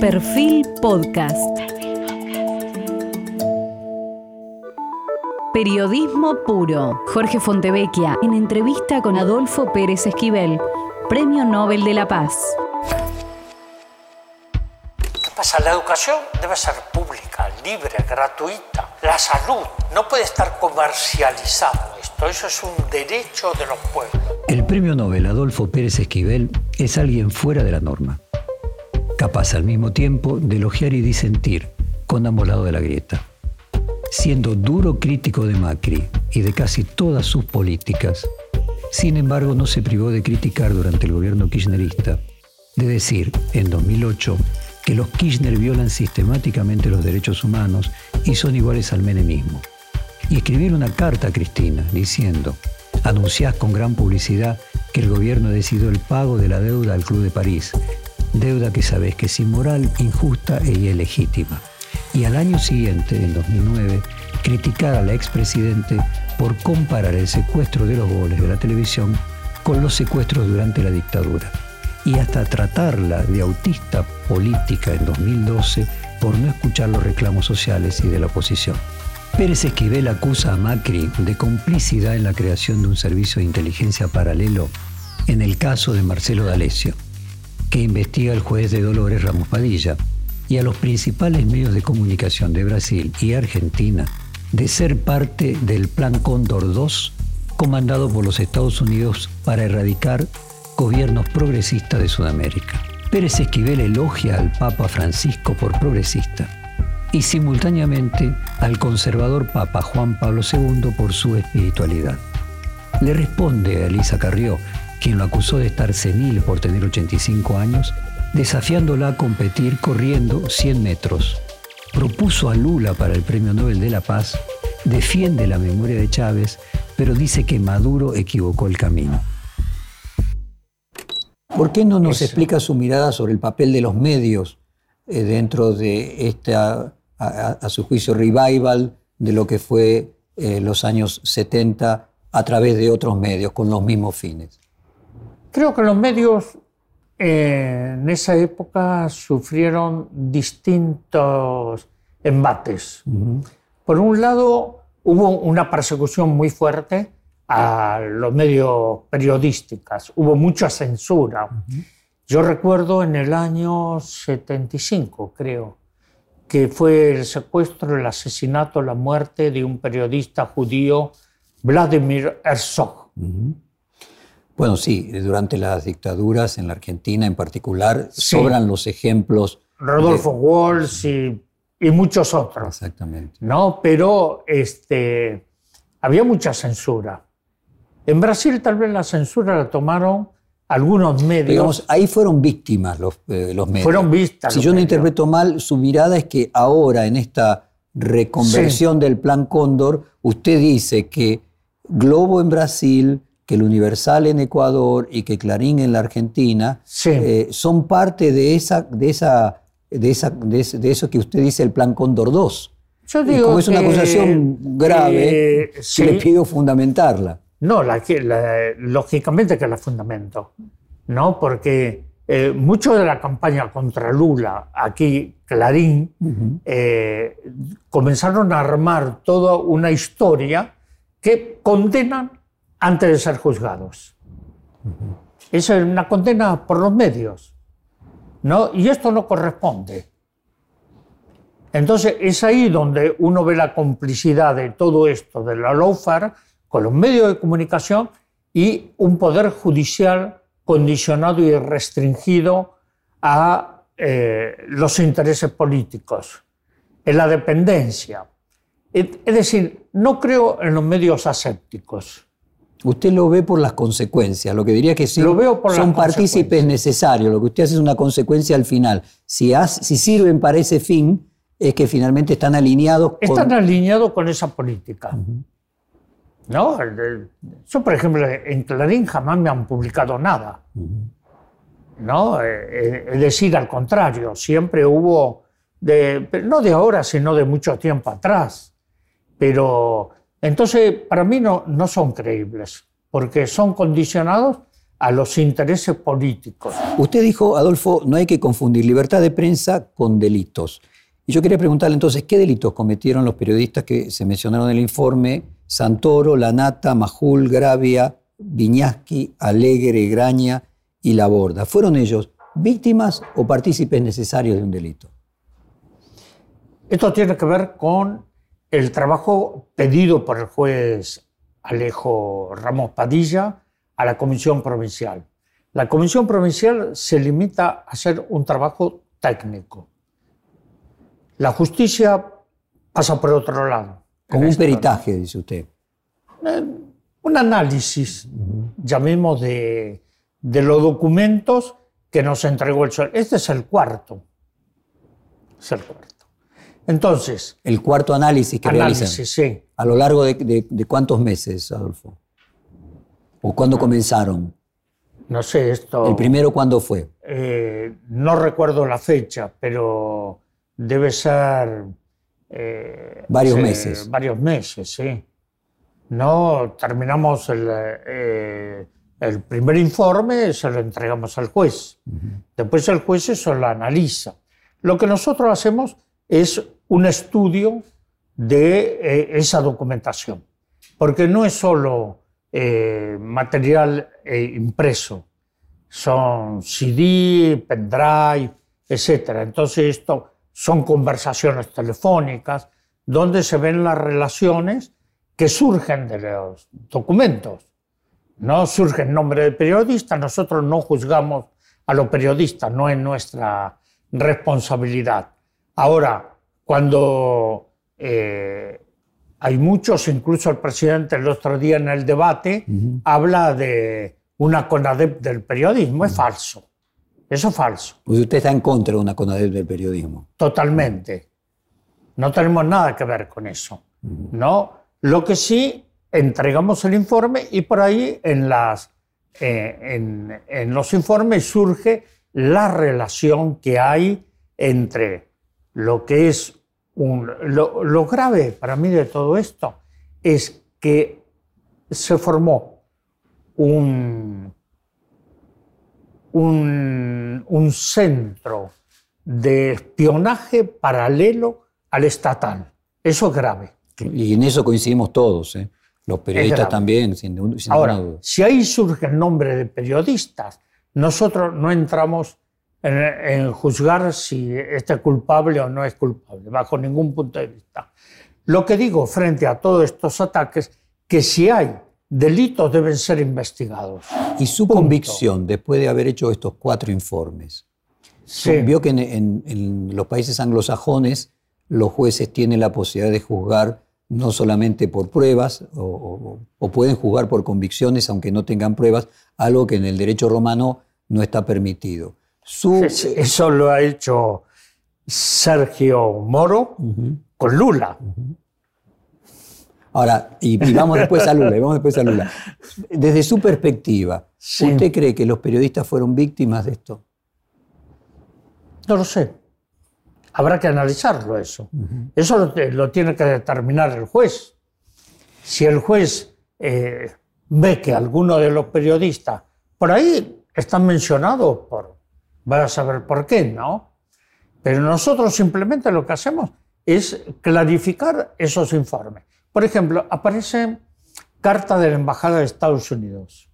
Perfil Podcast. Periodismo puro. Jorge Fontevecchia en entrevista con Adolfo Pérez Esquivel, Premio Nobel de la Paz. ¿Qué pasa? La educación debe ser pública, libre, gratuita. La salud no puede estar comercializada. Esto, eso es un derecho de los pueblos. El premio Nobel Adolfo Pérez Esquivel es alguien fuera de la norma capaz al mismo tiempo de elogiar y disentir con ambos lados de la grieta. Siendo duro crítico de Macri y de casi todas sus políticas, sin embargo no se privó de criticar durante el gobierno kirchnerista, de decir en 2008 que los Kirchner violan sistemáticamente los derechos humanos y son iguales al menemismo. Y escribir una carta a Cristina diciendo, anunciás con gran publicidad que el gobierno decidió el pago de la deuda al Club de París deuda que sabes que es inmoral, injusta e ilegítima. Y al año siguiente, en 2009, criticar a la expresidente por comparar el secuestro de los goles de la televisión con los secuestros durante la dictadura. Y hasta tratarla de autista política en 2012 por no escuchar los reclamos sociales y de la oposición. Pérez Esquivel acusa a Macri de complicidad en la creación de un servicio de inteligencia paralelo en el caso de Marcelo D'Alessio que investiga el juez de Dolores Ramos Padilla y a los principales medios de comunicación de Brasil y Argentina de ser parte del Plan Cóndor II comandado por los Estados Unidos para erradicar gobiernos progresistas de Sudamérica. Pérez Esquivel elogia al Papa Francisco por progresista y simultáneamente al conservador Papa Juan Pablo II por su espiritualidad. Le responde a Elisa Carrió quien lo acusó de estar senil por tener 85 años, desafiándola a competir corriendo 100 metros. Propuso a Lula para el Premio Nobel de la Paz, defiende la memoria de Chávez, pero dice que Maduro equivocó el camino. ¿Por qué no nos explica su mirada sobre el papel de los medios eh, dentro de esta, a, su juicio, revival de lo que fue eh, los años 70 a través de otros medios con los mismos fines? Creo que los medios eh, en esa época sufrieron distintos embates. Por un lado, hubo una persecución muy fuerte a los medios periodísticos, hubo mucha censura. Yo recuerdo en el año 75, creo, que fue el secuestro, el asesinato, la muerte de un periodista judío, Vladimir Herzog. Bueno, sí, durante las dictaduras en la Argentina en particular sobran los ejemplos. Rodolfo Walsh y, muchos otros. Exactamente. ¿no? Pero este, había mucha censura. En Brasil tal vez la censura la tomaron algunos medios. Digamos, ahí fueron víctimas los, eh, los medios. Fueron vistas. Si yo no interpreto mal, su mirada es que ahora en esta reconversión del Plan Cóndor, usted dice que Globo en Brasil, que el Universal en Ecuador y que Clarín en la Argentina eh, son parte de, esa, de, esa, de, esa, de, eso que usted dice el Plan Cóndor 2. Yo digo como es una acusación grave, eh, le pido fundamentarla. No, la, lógicamente que la fundamento, ¿no? Porque eh, mucho de la campaña contra Lula, aquí Clarín, comenzaron a armar toda una historia que condenan antes de ser juzgados. Esa es una condena por los medios. ¿no? Y esto no corresponde. Entonces es ahí donde uno ve la complicidad de todo esto, de la lawfare, con los medios de comunicación y un poder judicial condicionado y restringido a eh, los intereses políticos, en la dependencia. Es decir, no creo en los medios asépticos. Usted lo ve por las consecuencias, lo que diría que sí, son partícipes necesarios, lo que usted hace es una consecuencia al final. Si, si sirven para ese fin, es que finalmente están alineados con... Están alineados con esa política. ¿No? Yo, por ejemplo, en Clarín jamás me han publicado nada. ¿No? Eh, eh, es decir, al contrario, siempre hubo, de, no de ahora, sino de mucho tiempo atrás, pero entonces, para mí no, no son creíbles, porque son condicionados a los intereses políticos. Usted dijo, Adolfo, no hay que confundir libertad de prensa con delitos. Y yo quería preguntarle entonces, ¿qué delitos cometieron los periodistas que se mencionaron en el informe? Santoro, Lanata, Majul, Gravia, Viñaski, Alegre, Graña y Laborda. ¿Fueron ellos víctimas o partícipes necesarios de un delito? Esto tiene que ver con el trabajo pedido por el juez Alejo Ramos Padilla a la Comisión Provincial. La Comisión Provincial se limita a hacer un trabajo técnico. La justicia pasa por otro lado. Como un peritaje, dice usted. Eh, un análisis, llamemos, de, de los documentos que nos entregó el sol. Este es el cuarto. Es el cuarto. Entonces. El cuarto análisis que análisis, Sí. ¿A lo largo de, cuántos meses, Adolfo? ¿O cuándo comenzaron? No sé, esto. ¿El primero cuándo fue? Eh, no recuerdo la fecha, pero debe ser. Eh, varios meses. Varios meses, sí. No, terminamos el, eh, el primer informe, se lo entregamos al juez. Después el juez eso lo analiza. Lo que nosotros hacemos es un estudio de eh, esa documentación, porque no es solo eh, material eh, impreso, son CD, pendrive, etc. Entonces esto son conversaciones telefónicas donde se ven las relaciones que surgen de los documentos. No surge en nombre del periodista, nosotros no juzgamos a los periodistas, no es nuestra responsabilidad. Ahora, cuando eh, hay muchos, incluso el presidente el otro día en el debate habla de una CONADEP del periodismo, es falso. Eso es falso. Pues usted está en contra de una CONADEP del periodismo. Totalmente. No tenemos nada que ver con eso. ¿no? Lo que sí, entregamos el informe y por ahí en, las, eh, en, en los informes surge la relación que hay entre lo que es lo, grave para mí de todo esto es que se formó un, un, centro de espionaje paralelo al estatal. Eso es grave. Y en eso coincidimos todos, ¿eh? los periodistas también, sin, sin Ahora, si ahí surge el nombre de periodistas, nosotros no entramos en, juzgar si este es culpable o no es culpable, bajo ningún punto de vista. Lo que digo frente a todos estos ataques, que si hay delitos deben ser investigados. ¿Y su convicción después de haber hecho estos cuatro informes? Sí. Vio que en, los países anglosajones los jueces tienen la posibilidad de juzgar no solamente por pruebas, o, o, pueden juzgar por convicciones aunque no tengan pruebas, algo que en el derecho romano no está permitido. Eso lo ha hecho Sergio Moro con Lula. Ahora, y, vamos después a Lula, vamos después a Lula. Desde su perspectiva, ¿usted cree que los periodistas fueron víctimas de esto? No lo sé. Habrá que analizarlo eso. Eso lo, tiene que determinar el juez. Si el juez eh, ve que alguno de los periodistas, por ahí están mencionados por Vas a saber por qué, ¿no? Pero nosotros simplemente lo que hacemos es clarificar esos informes. Por ejemplo, aparece carta de la Embajada de Estados Unidos,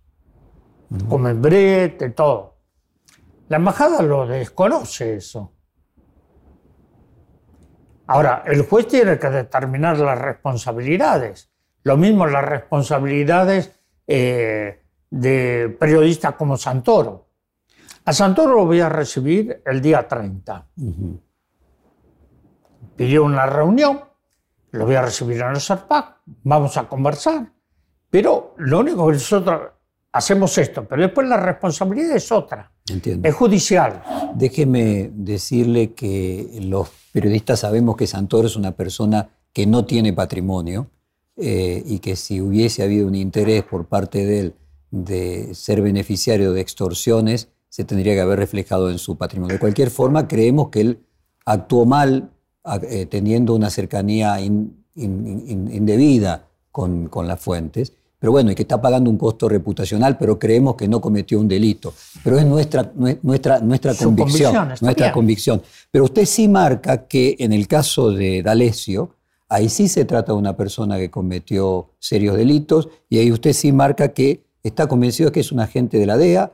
con membrete, todo. La Embajada lo desconoce eso. Ahora, el juez tiene que determinar las responsabilidades. Lo mismo las responsabilidades eh, de periodistas como Santoro. A Santoro lo voy a recibir el día 30. Pidió una reunión, lo voy a recibir en el SARPAC, vamos a conversar. Pero lo único que nosotros hacemos esto, pero después la responsabilidad es otra. Entiendo. Es judicial. Déjeme decirle que los periodistas sabemos que Santoro es una persona que no tiene patrimonio eh, y que si hubiese habido un interés por parte de él de ser beneficiario de extorsiones, se tendría que haber reflejado en su patrimonio. De cualquier forma, creemos que él actuó mal eh, teniendo una cercanía indebida con, las fuentes, pero bueno, y que está pagando un costo reputacional, pero creemos que no cometió un delito. Pero es nuestra, nuestra, nuestra convicción. nuestra convicción. Pero usted sí marca que en el caso de D'Alessio, ahí sí se trata de una persona que cometió serios delitos, y ahí usted sí marca que está convencido de que es un agente de la DEA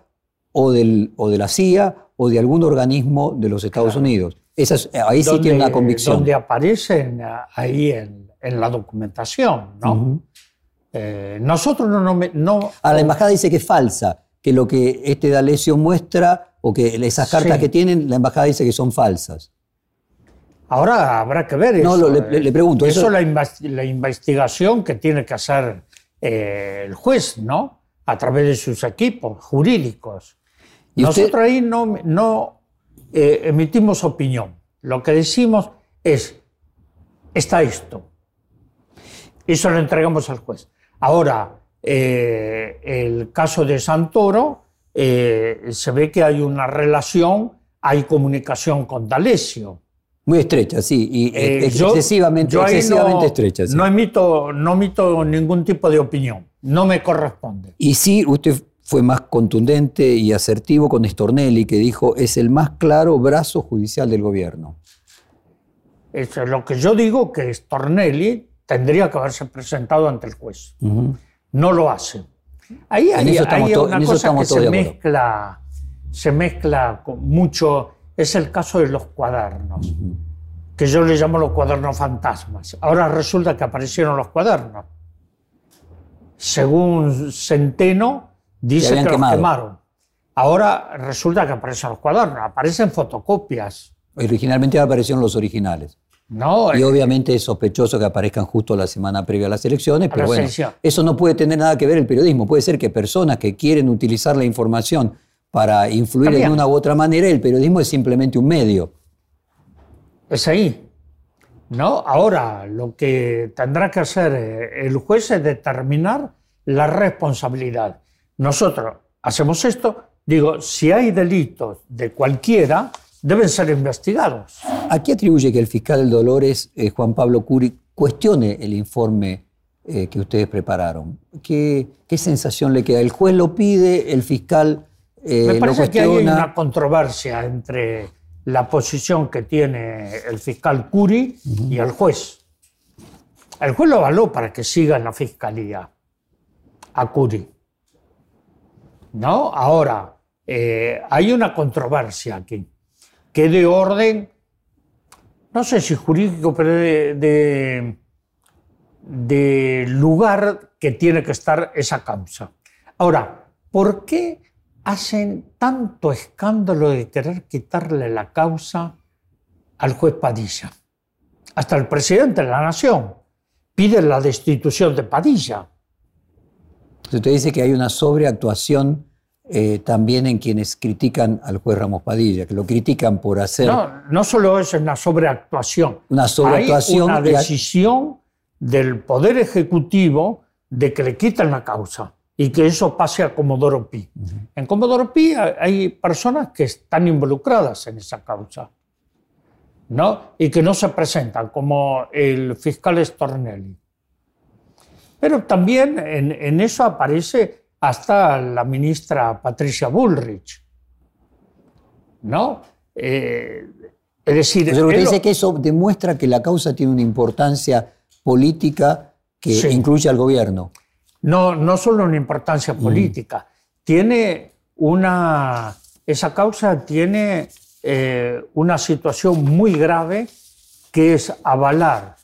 o, del, o de la CIA o de algún organismo de los Estados Unidos. Esa ahí sí tiene una convicción. Donde aparecen eh, ahí en, la documentación, ¿no? Eh, nosotros no, no, no, A la embajada dice que es falsa, que lo que este D'Alessio muestra o que esas cartas que tienen, la embajada dice que son falsas. Ahora habrá que ver no, eso. No, le, pregunto. Eso, es la, investigación que tiene que hacer eh, el juez, ¿no? A través de sus equipos jurídicos. Nosotros ahí no, no eh, emitimos opinión. Lo que decimos es, está esto. Eso lo entregamos al juez. Ahora, eh, el caso de Santoro, eh, se ve que hay una relación, hay comunicación con D'Alessio. Muy estrecha, sí, y excesivamente, excesivamente estrecha. No, emito, no emito ningún tipo de opinión, no me corresponde. Y sí, usted fue más contundente y asertivo con Stornelli, que dijo es el más claro brazo judicial del gobierno. Es lo que yo digo que Stornelli tendría que haberse presentado ante el juez. No lo hace. Ahí hay, una cosa que se mezcla, se mezcla con mucho, es el caso de los cuadernos, que yo le llamo los cuadernos fantasmas. Ahora resulta que aparecieron los cuadernos. Según Centeno, Dice que los quemaron. Ahora resulta que aparecen los cuadernos, aparecen fotocopias. Originalmente aparecieron los originales. No, y obviamente es sospechoso que aparezcan justo la semana previa a las elecciones, pero bueno, eso no puede tener nada que ver el periodismo. Puede ser que personas que quieren utilizar la información para influir en una u otra manera, el periodismo es simplemente un medio. Es ahí. ¿No? Ahora, lo que tendrá que hacer eh, el juez es determinar la responsabilidad nosotros hacemos esto, digo, si hay delitos de cualquiera, deben ser investigados. ¿A qué atribuye que el fiscal Dolores, eh, Juan Pablo Curi, cuestione el informe eh, que ustedes prepararon? ¿Qué, sensación le queda? ¿El juez lo pide, el fiscal eh, Me parece que hay una controversia entre la posición que tiene el fiscal Curi y el juez. El juez lo avaló para que siga en la fiscalía a Curi. ¿No? Ahora, eh, hay una controversia aquí, que de orden, no sé si jurídico, pero de, de, lugar que tiene que estar esa causa. Ahora, ¿por qué hacen tanto escándalo de querer quitarle la causa al juez Padilla? Hasta el presidente de la Nación pide la destitución de Padilla. Usted dice que hay una sobreactuación eh, también en quienes critican al juez Ramos Padilla, que lo critican por hacer... No, no solo es una sobreactuación. Una sobreactuación. Hay una decisión del Poder Ejecutivo de que le quiten la causa y que eso pase a Comodoro Pi. En Comodoro Pi hay personas que están involucradas en esa causa ¿no? y que no se presentan, como el fiscal Stornelli. Pero también en, eso aparece hasta la ministra Patricia Bullrich. ¿No? Eh, es decir. Pero usted dice que eso demuestra que la causa tiene una importancia política que incluye al gobierno. No, no solo una importancia mm. política, tiene una. Esa causa tiene eh, una situación muy grave que es avalar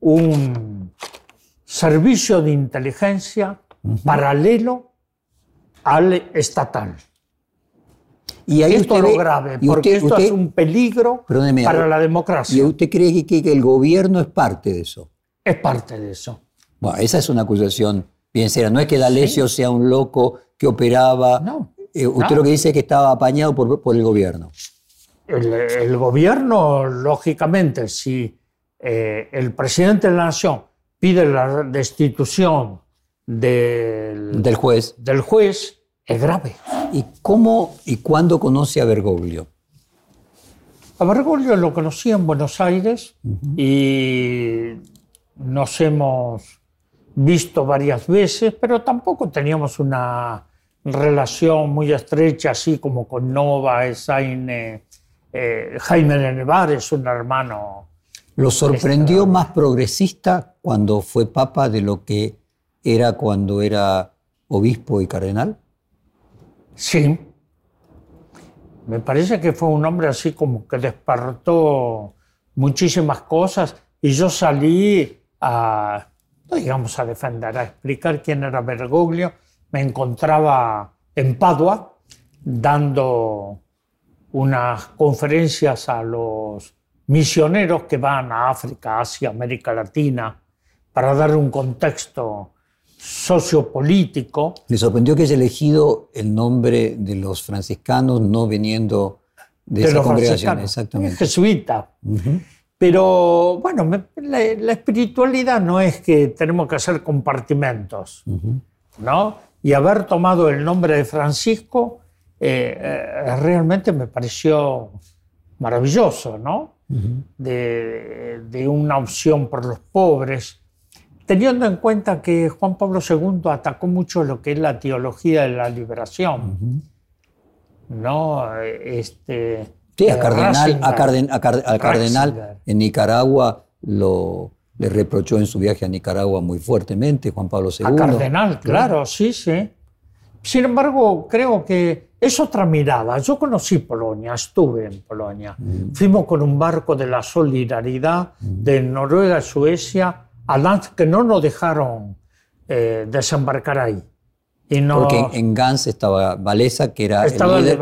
un servicio de inteligencia paralelo al estatal. Y ahí esto es lo grave, porque esto es un peligro para la democracia. ¿Y usted cree que, el gobierno es parte de eso? Es parte de eso. Bueno, esa es una acusación bien seria. No es que D'Alessio sea un loco que operaba. No. Eh, usted lo que dice es que estaba apañado por, por el gobierno. El, gobierno, lógicamente, si eh, el presidente de la nación pide la destitución del, del, juez. del juez, es grave. ¿Y cómo y cuándo conoce a Bergoglio? A Bergoglio lo conocí en Buenos Aires y nos hemos visto varias veces, pero tampoco teníamos una relación muy estrecha, así como con Nova, Esaine, eh, Jaime de Nevares, un hermano. ¿Lo sorprendió más progresista cuando fue papa de lo que era cuando era obispo y cardenal? Sí. Me parece que fue un hombre así como que despertó muchísimas cosas y yo salí a, digamos, a defender, a explicar quién era Bergoglio. Me encontraba en Padua dando unas conferencias a los misioneros que van a África, Asia, América Latina, para dar un contexto sociopolítico. ¿Le sorprendió que haya elegido el nombre de los franciscanos no viniendo de, esa congregación? Exactamente. Jesuita. Pero bueno, la, espiritualidad no es que tenemos que hacer compartimentos, ¿no? Y haber tomado el nombre de Francisco eh, eh, realmente me pareció maravilloso, ¿no? de, de, una opción por los pobres, teniendo en cuenta que Juan Pablo II atacó mucho lo que es la teología de la liberación, ¿no? Este, sí, a cardenal, al cardenal en Nicaragua lo, le reprochó en su viaje a Nicaragua muy fuertemente Juan Pablo II. A cardenal, claro, sí, sí. Sin embargo, creo que es otra mirada. Yo conocí Polonia, estuve en Polonia. Mm. Fuimos con un barco de la solidaridad de Noruega Suecia a que no nos dejaron eh, desembarcar ahí. Y no, Porque en Gans estaba Valesa, que era el líder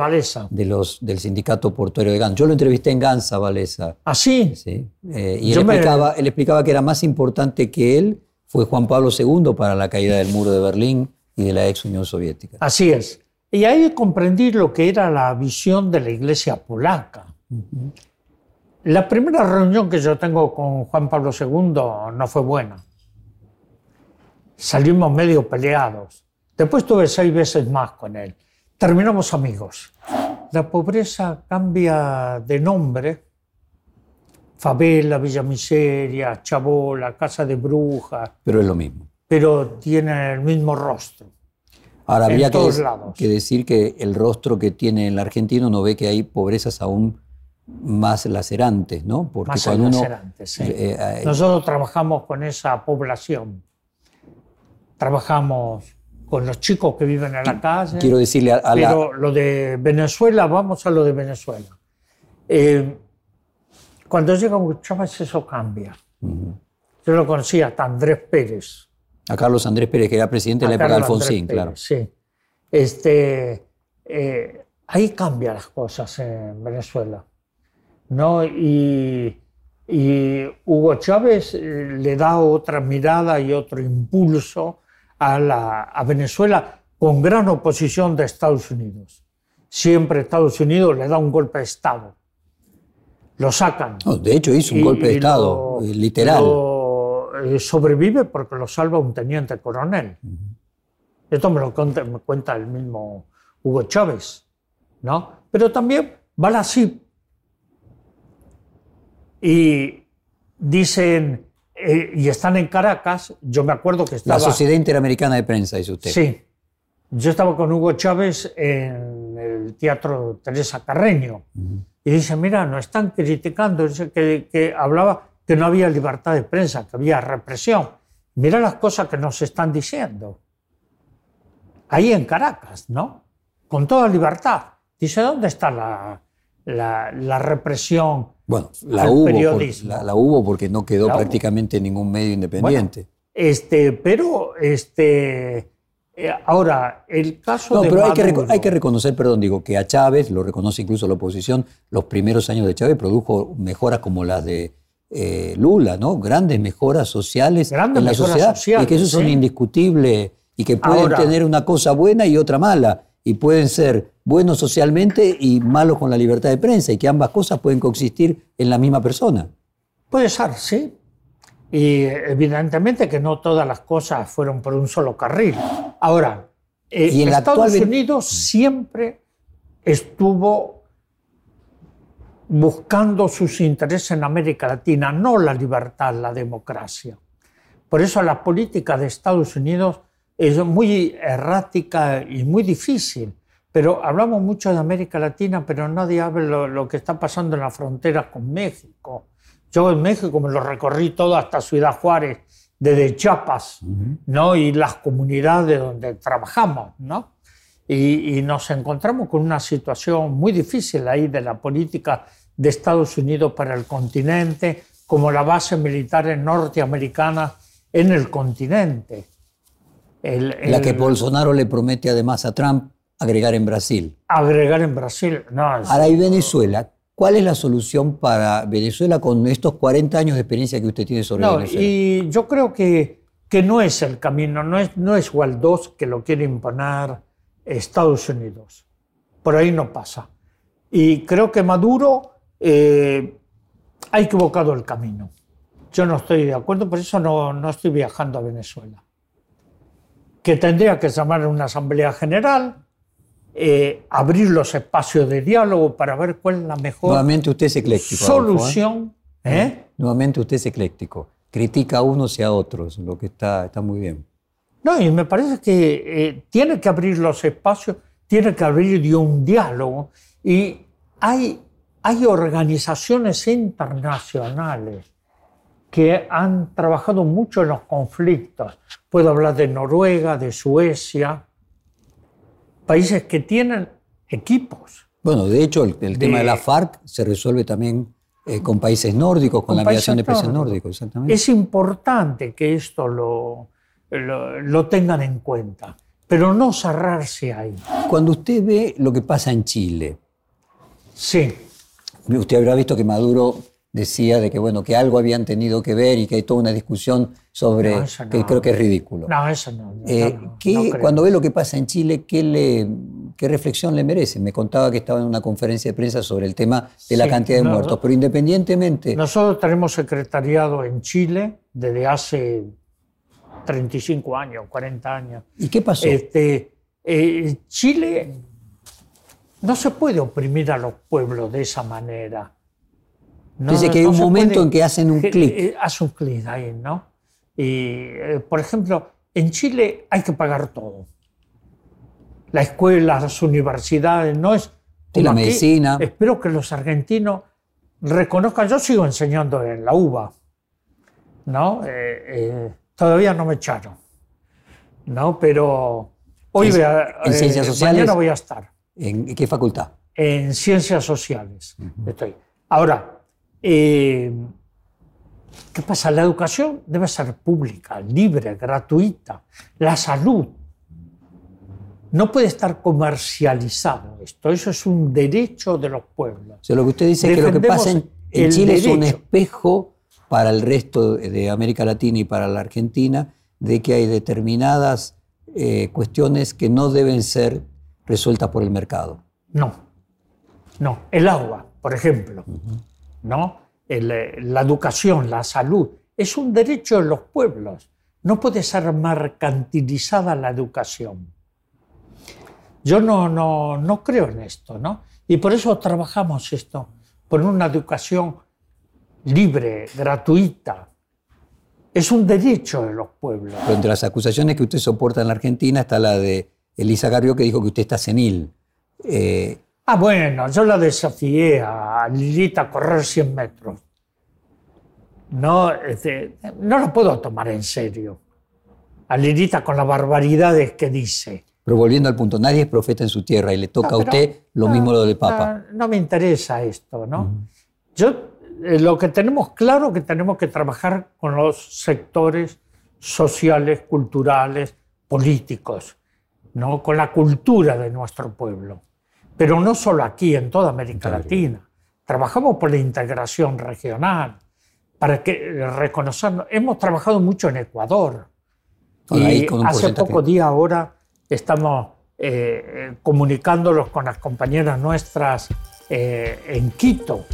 de, los, del sindicato portuario de Gans. Yo lo entrevisté en Gans a Valesa. ¿Ah, sí? sí. Eh, y él explicaba, él explicaba que era más importante que él fue Juan Pablo II para la caída del muro de Berlín y de la ex Unión Soviética. Así es. Y ahí comprendí lo que era la visión de la iglesia polaca. La primera reunión que yo tengo con Juan Pablo II no fue buena. Salimos medio peleados. Después tuve seis veces más con él. Terminamos amigos. La pobreza cambia de nombre. Favela, Villa Miseria, Chabola, Casa de Brujas. Pero es lo mismo. Pero tiene el mismo rostro. Ahora habría que, que, decir que el rostro que tiene el argentino no ve que hay pobrezas aún más lacerantes, ¿no? Porque más cuando lacerantes, sí. Eh, eh, Nosotros trabajamos con esa población. Trabajamos con los chicos que viven en la calle. Quiero decirle a, pero lo de Venezuela, vamos a lo de Venezuela. Eh, cuando llega Chávez eso cambia. Yo lo conocía hasta Andrés Pérez. A Carlos Andrés Pérez, que era presidente de la época de Alfonsín, claro. Sí. Este, ahí cambian las cosas en Venezuela. ¿No? Y, Hugo Chávez eh, le da otra mirada y otro impulso a, la, a Venezuela con gran oposición de Estados Unidos. Siempre Estados Unidos le da un golpe de Estado. Lo sacan. de hecho, hizo un golpe de Estado, eh, literal. Eh, sobrevive porque lo salva un teniente coronel. Esto me lo cuenta, me cuenta el mismo Hugo Chávez. ¿no? Pero también Balasip y dicen, eh, y están en Caracas, yo me acuerdo que estaba... La Sociedad Interamericana de Prensa, dice usted. Sí. Yo estaba con Hugo Chávez en el Teatro Teresa Carreño y dice, mira, nos están criticando, dice que, que hablaba que no había libertad de prensa, que había represión. Mira las cosas que nos están diciendo. Ahí en Caracas, ¿no? Con toda libertad. Dice, ¿dónde está la, la, represión bueno, la hubo la, hubo porque no quedó prácticamente ningún medio independiente. este, pero este, eh, ahora, el caso de pero hay, que hay que reconocer, perdón, digo, que a Chávez, lo reconoce incluso la oposición, los primeros años de Chávez produjo mejoras como las de eh, Lula, ¿no? Grandes mejoras sociales en la sociedad. y que eso son indiscutibles y que pueden tener una cosa buena y otra mala y pueden ser buenos socialmente y malos con la libertad de prensa y que ambas cosas pueden coexistir en la misma persona. Puede ser, sí. Y evidentemente que no todas las cosas fueron por un solo carril. Ahora, eh, ¿Y en Estados Unidos siempre estuvo buscando sus intereses en América Latina, no la libertad, la democracia. Por eso la política de Estados Unidos es muy errática y muy difícil. Pero hablamos mucho de América Latina, pero nadie habla lo, lo que está pasando en la frontera con México. Yo en México me lo recorrí todo hasta Ciudad Juárez, desde Chiapas, ¿no? Y las comunidades donde trabajamos, ¿no? Y, y, nos encontramos con una situación muy difícil ahí de la política de Estados Unidos para el continente, como la base militar norteamericana en el continente. El, el, la que Bolsonaro le promete además a Trump agregar en Brasil. Agregar en Brasil, no. Ahora, ¿y Venezuela? ¿Cuál es la solución para Venezuela con estos 40 años de experiencia que usted tiene sobre no, Venezuela? Y yo creo que, que no es el camino, no es, no es Waldós que lo quiere imponer Estados Unidos. Por ahí no pasa. Y creo que Maduro eh, ha equivocado el camino. Yo no estoy de acuerdo, por eso no, no estoy viajando a Venezuela. Que tendría que llamar a una asamblea general, eh, abrir los espacios de diálogo para ver cuál es la mejor Nuevamente usted es ecléctico, solución. Adolfo, ¿eh? ¿Eh? Nuevamente usted es ecléctico. Critica a unos y a otros, lo que está, está muy bien. No, y me parece que eh, tiene que abrir los espacios, tiene que abrir de un diálogo. Y hay, hay organizaciones internacionales que han trabajado mucho en los conflictos. Puedo hablar de Noruega, de Suecia, países que tienen equipos. Bueno, de hecho, el, el de, tema de la FARC se resuelve también eh, con países nórdicos, con, con la mediación de países nórdicos, exactamente. Es importante que esto lo, lo, lo, tengan en cuenta, pero no cerrarse ahí. Cuando usted ve lo que pasa en Chile, sí. usted habrá visto que Maduro decía de que bueno que algo habían tenido que ver y que hay toda una discusión sobre No, eso no. que creo que es ridículo. No, eso no. Eh, no, ¿qué- no creo. cuando ve lo que pasa en Chile, ¿qué, le, ¿qué reflexión le merece? Me contaba que estaba en una conferencia de prensa sobre el tema de la cantidad de muertos, pero independientemente, Nosotros tenemos secretariado en Chile desde hace 35 años, 40 años. ¿y qué pasó? Este, eh, Chile no se puede oprimir a los pueblos de esa manera. No, Dice que hay no un momento puede- en que hacen un clic. eh, hace un clic ahí, ¿no? Y, eh, por ejemplo, en Chile hay que pagar todo. La escuela, las universidades, no es... Y la como aquí. medicina. Espero que los argentinos reconozcan, yo sigo enseñando en la UBA, ¿no? Eh, eh, todavía no me echaron, ¿no? Pero hoy En- voy a, en ciencias sociales. mañana voy a estar ¿En qué facultad? en ciencias sociales. Estoy. Ahora, eh, ¿qué pasa? La educación debe ser pública, libre, gratuita. La salud no puede estar comercializado esto. Eso es un derecho de los pueblos. O sea, lo que usted dice es que lo que pasa en, Chile es un espejo para el resto de América Latina y para la Argentina de que hay determinadas eh, cuestiones que no deben ser resueltas por el mercado. No, no. El agua, por ejemplo, ¿no? El, eh, la educación, la salud, es un derecho de los pueblos. No puede ser mercantilizada la educación. Yo no, no, no creo en esto, ¿no? Y por eso trabajamos esto, por una educación libre, gratuita. Es un derecho de los pueblos. Pero entre las acusaciones que usted soporta en la Argentina está la de Elisa Carrió que dijo que usted está senil. Eh, Ah, bueno, yo la desafié a Lilita a correr 100 metros. No, este, no lo puedo tomar en serio. A Lilita con las barbaridades que dice. pero volviendo al punto, nadie es profeta en su tierra y le toca No, a usted lo no, mismo lo del Papa. No, no me interesa esto, ¿no? Yo eh, lo que tenemos claro que tenemos que trabajar con los sectores sociales, culturales, políticos, ¿no? Con la cultura de nuestro pueblo. Pero no solo aquí, en toda América Latina. Trabajamos por la integración regional, para que eh, reconocernos. Hemos trabajado mucho en Ecuador. Y con un hace pocos días ahora estamos eh, eh, comunicándolos con las compañeras nuestras eh, en Quito,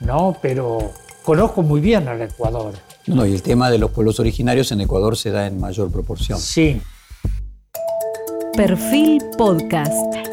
¿no? Pero conozco muy bien al Ecuador. No, y el tema de los pueblos originarios en Ecuador se da en mayor proporción. Sí. Perfil Podcast.